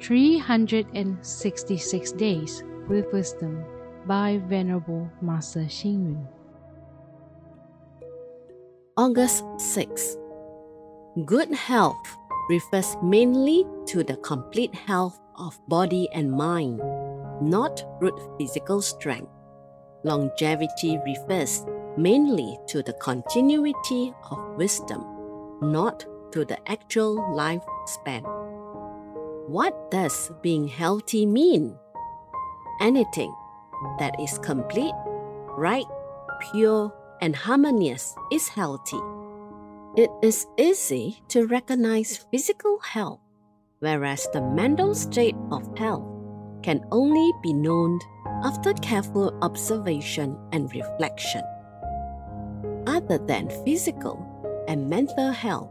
366 Days with Wisdom by Venerable Master Xing Yun. August 6. Good health refers mainly to the complete health of body and mind, not brute physical strength. Longevity refers mainly to the continuity of wisdom, not to the actual lifespan. What does being healthy mean? Anything that is complete, right, pure, and harmonious is healthy. It is easy to recognize physical health, whereas the mental state of health can only be known after careful observation and reflection. Other than physical and mental health,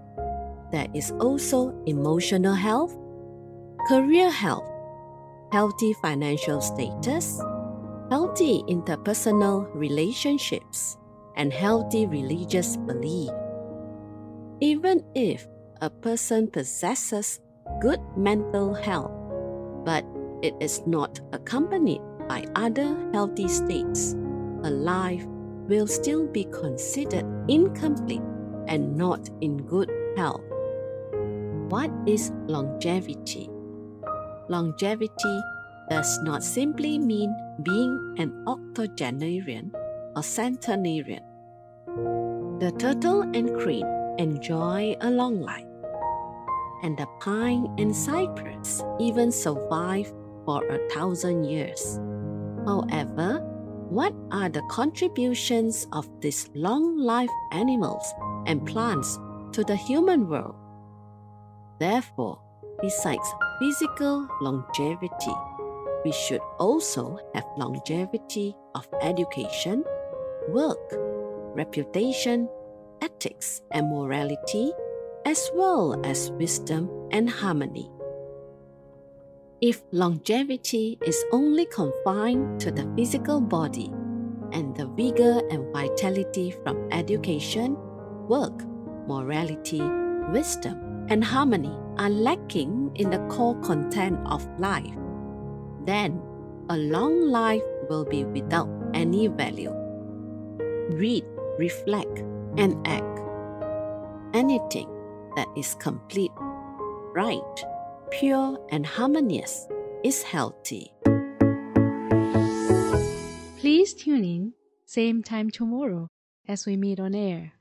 there is also emotional health, career health, healthy financial status, healthy interpersonal relationships, and healthy religious belief. Even if a person possesses good mental health, but it is not accompanied by other healthy states, a life will still be considered incomplete and not in good health. What is longevity? Longevity does not simply mean being an octogenarian or centenarian. The turtle and crane enjoy a long life, and the pine and cypress even survive for a thousand years. However, what are the contributions of these long lived animals and plants to the human world? Therefore, besides physical longevity, we should also have longevity of education, work, reputation, ethics, and morality, as well as wisdom and harmony. If longevity is only confined to the physical body, and the vigor and vitality from education, work, morality, wisdom, and harmony are lacking in the core content of life, then a long life will be without any value. Read, reflect, and act. Anything that is complete, right, pure, and harmonious is healthy. Please tune in, same time tomorrow as we meet on air.